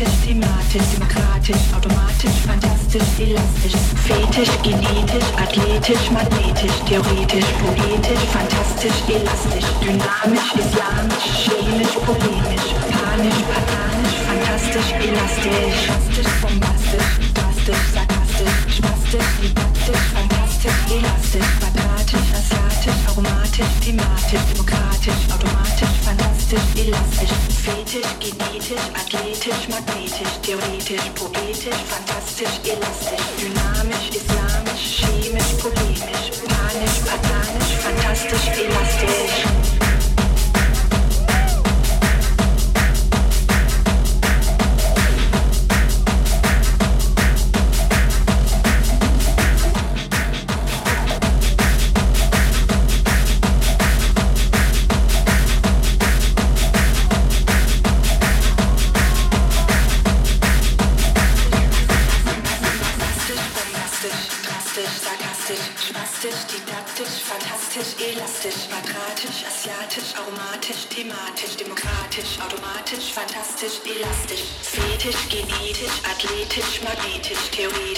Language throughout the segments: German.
aromatisch, thematisch, demokratisch, automatisch, fantastisch, elastisch, fetisch, genetisch, athletisch, magnetisch, theoretisch, poetisch, fantastisch, elastisch, dynamisch, islamisch, chemisch, polemisch, panisch, patanisch, fantastisch, elastisch, drastisch, bombastisch, drastisch, sarkastisch, spastisch, didaktisch, fantastisch, elastisch, quadratisch, asiatisch, aromatisch, thematisch, demokratisch, automatisch, fantastisch, elastisch, fetisch, genetisch, athletisch, magnetisch, theoretisch, poetisch, fantastisch, elastisch, dynamisch, islamisch, chemisch, polemisch, panisch, patanisch, fantastisch, elastisch. Demokratisch, automatisch, fantastisch, elastisch, fetisch, genetisch, athletisch, magnetisch, theoretisch,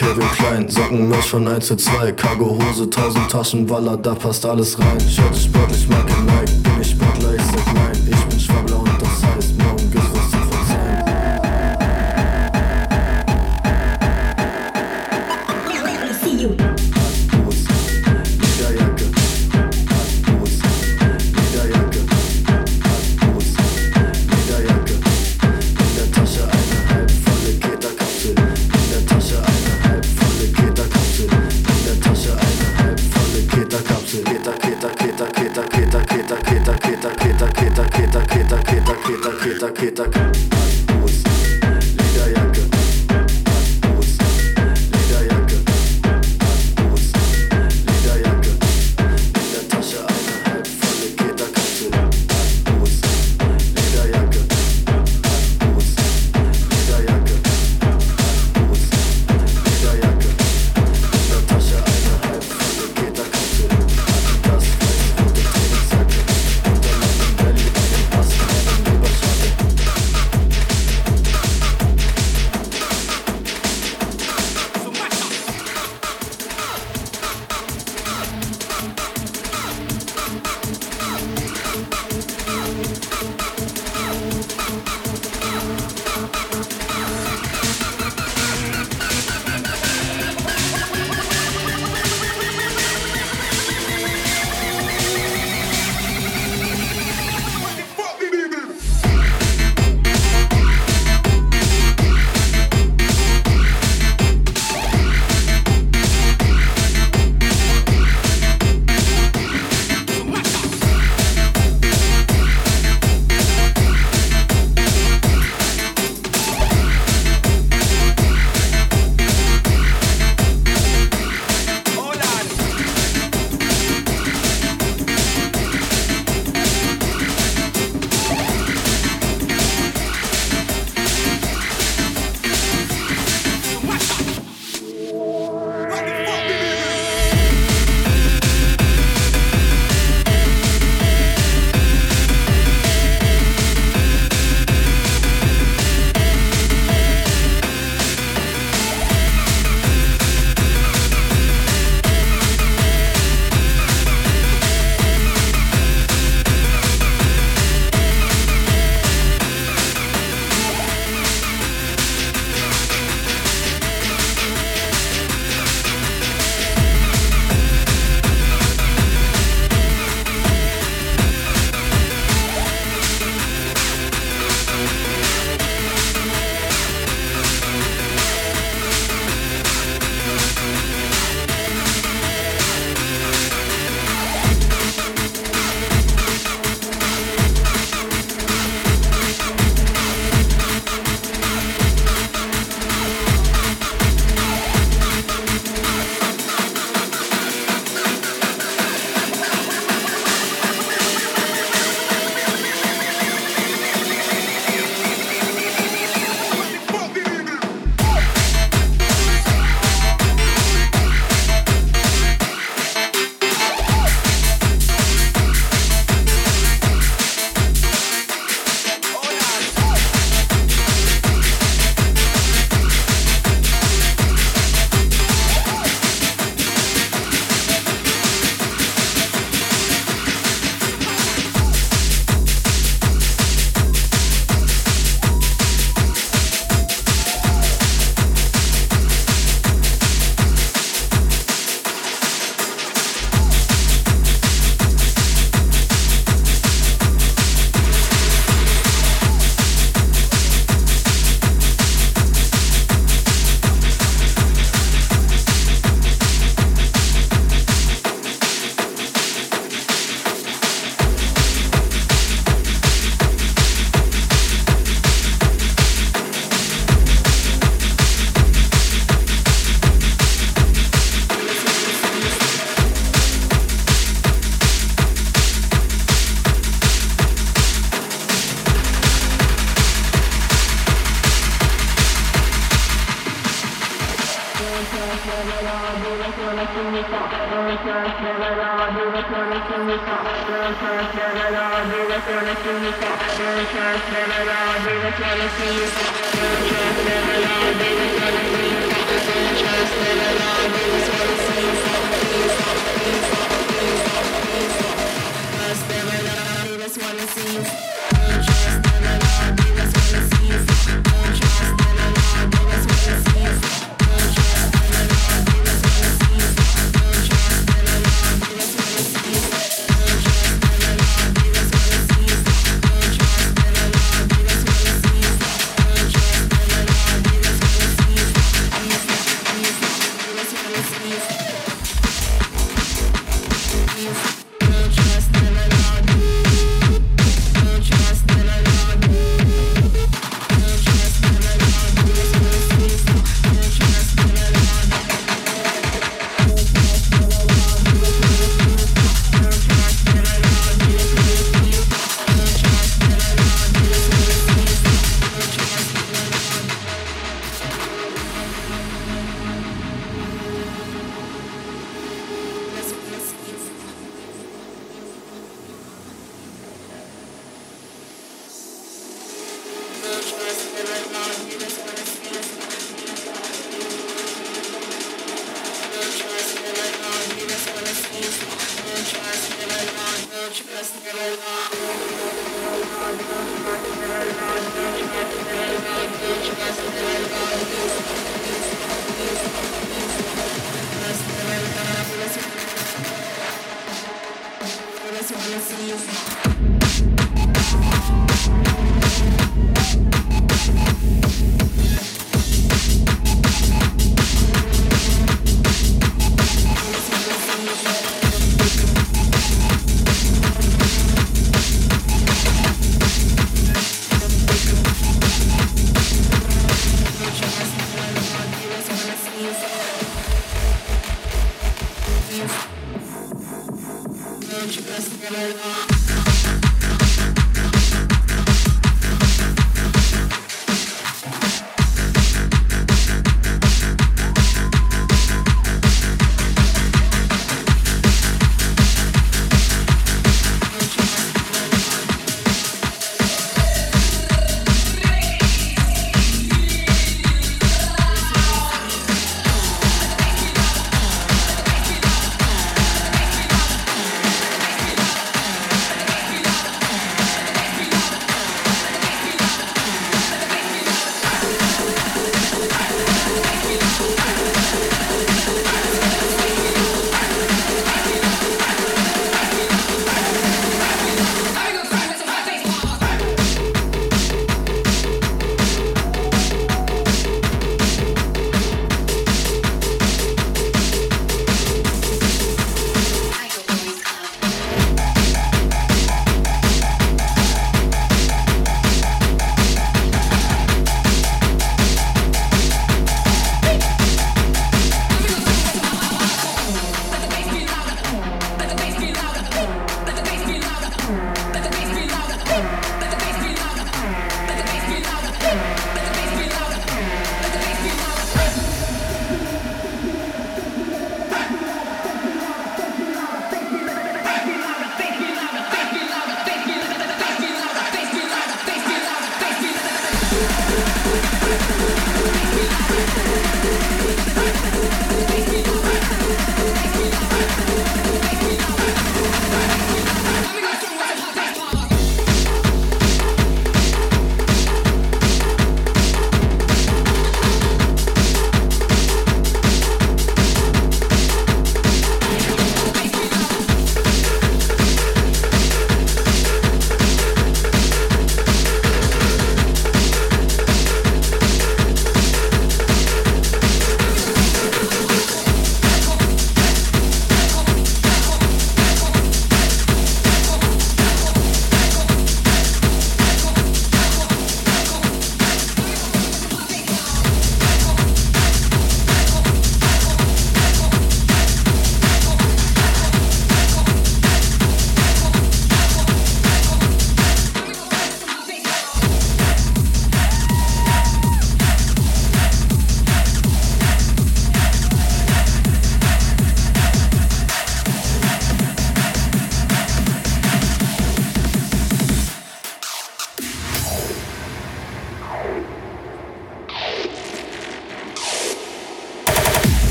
Kevin Klein. Sockenmesh von 1 zu 2. Cargo Hose, 1000 Taschen, Walla, da passt alles rein. Shirt sportlich, Marke Nike.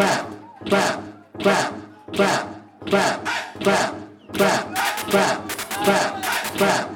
bap, bap, bap, bap, bap, bap, bap, bap.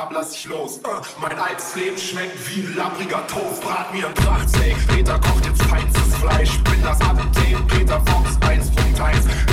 hab, lass ich los. Äh, mein altes Leben schmeckt wie ein labbriger Toast. Brat mir ein Prachtsteak. Peter kocht jetzt feinstes Fleisch. Bin das Update. Peter Fox 1.1.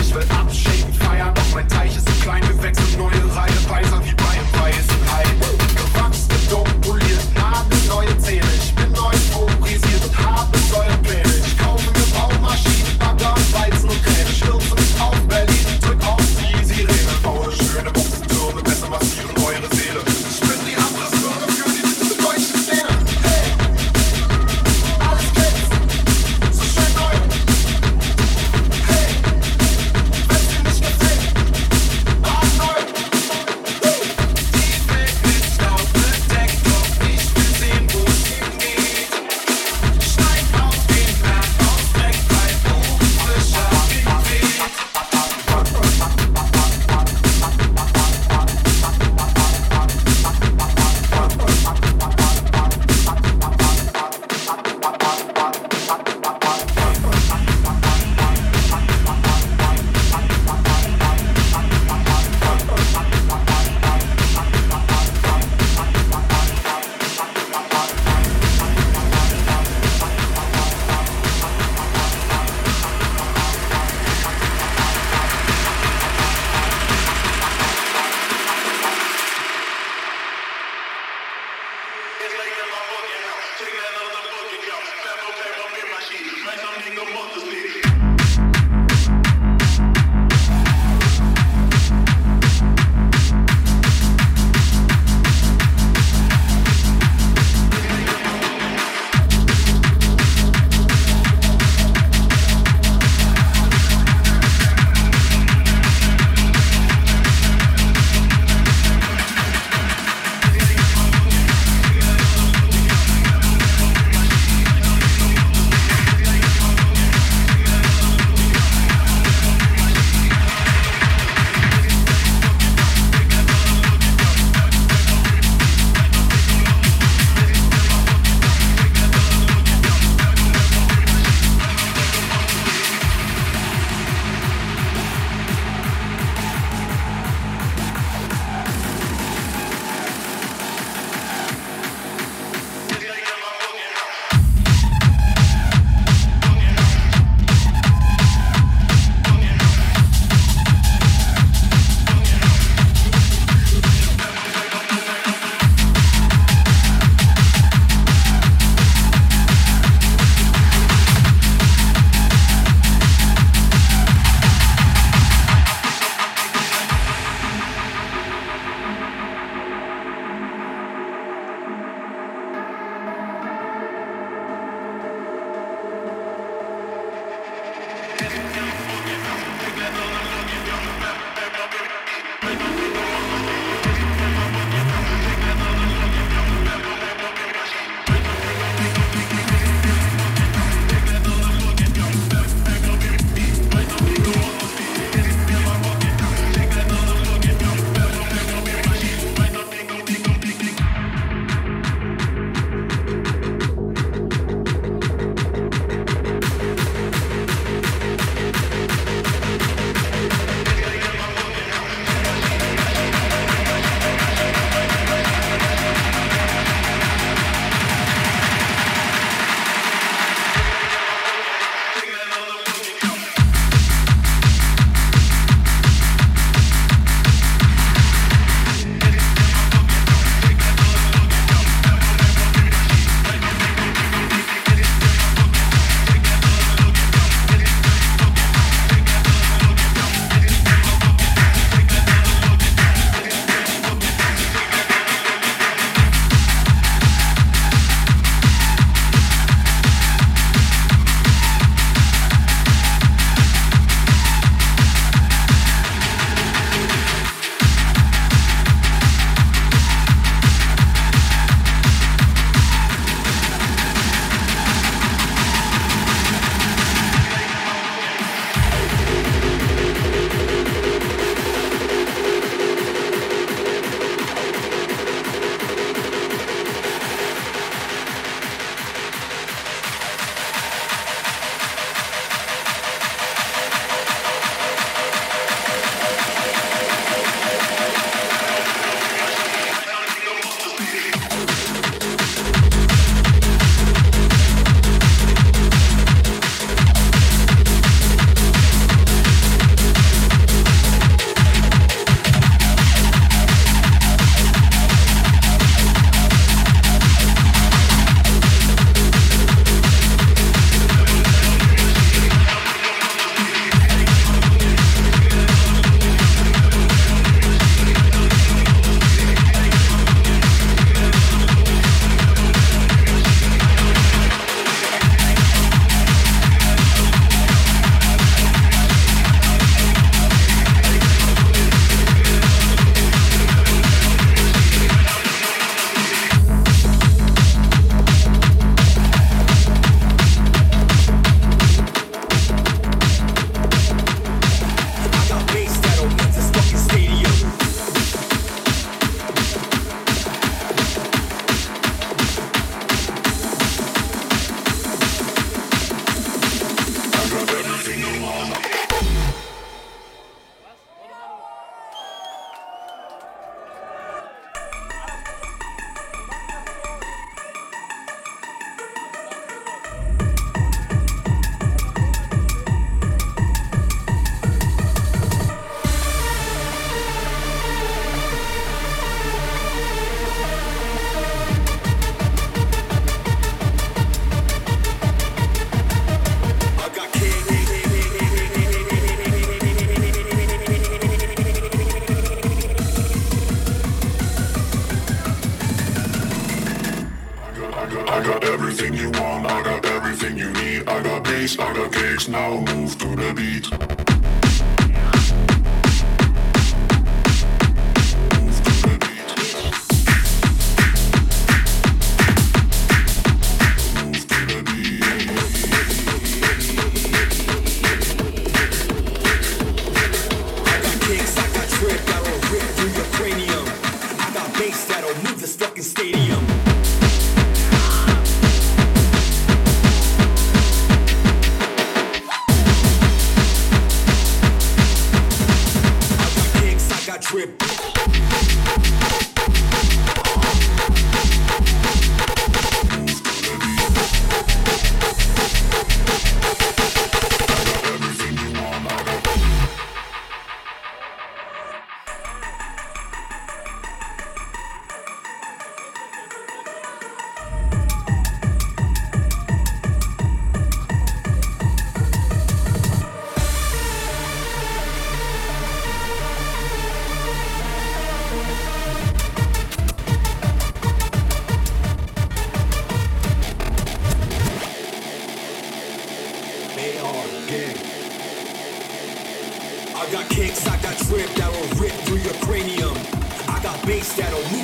cranium. I got bass that'll move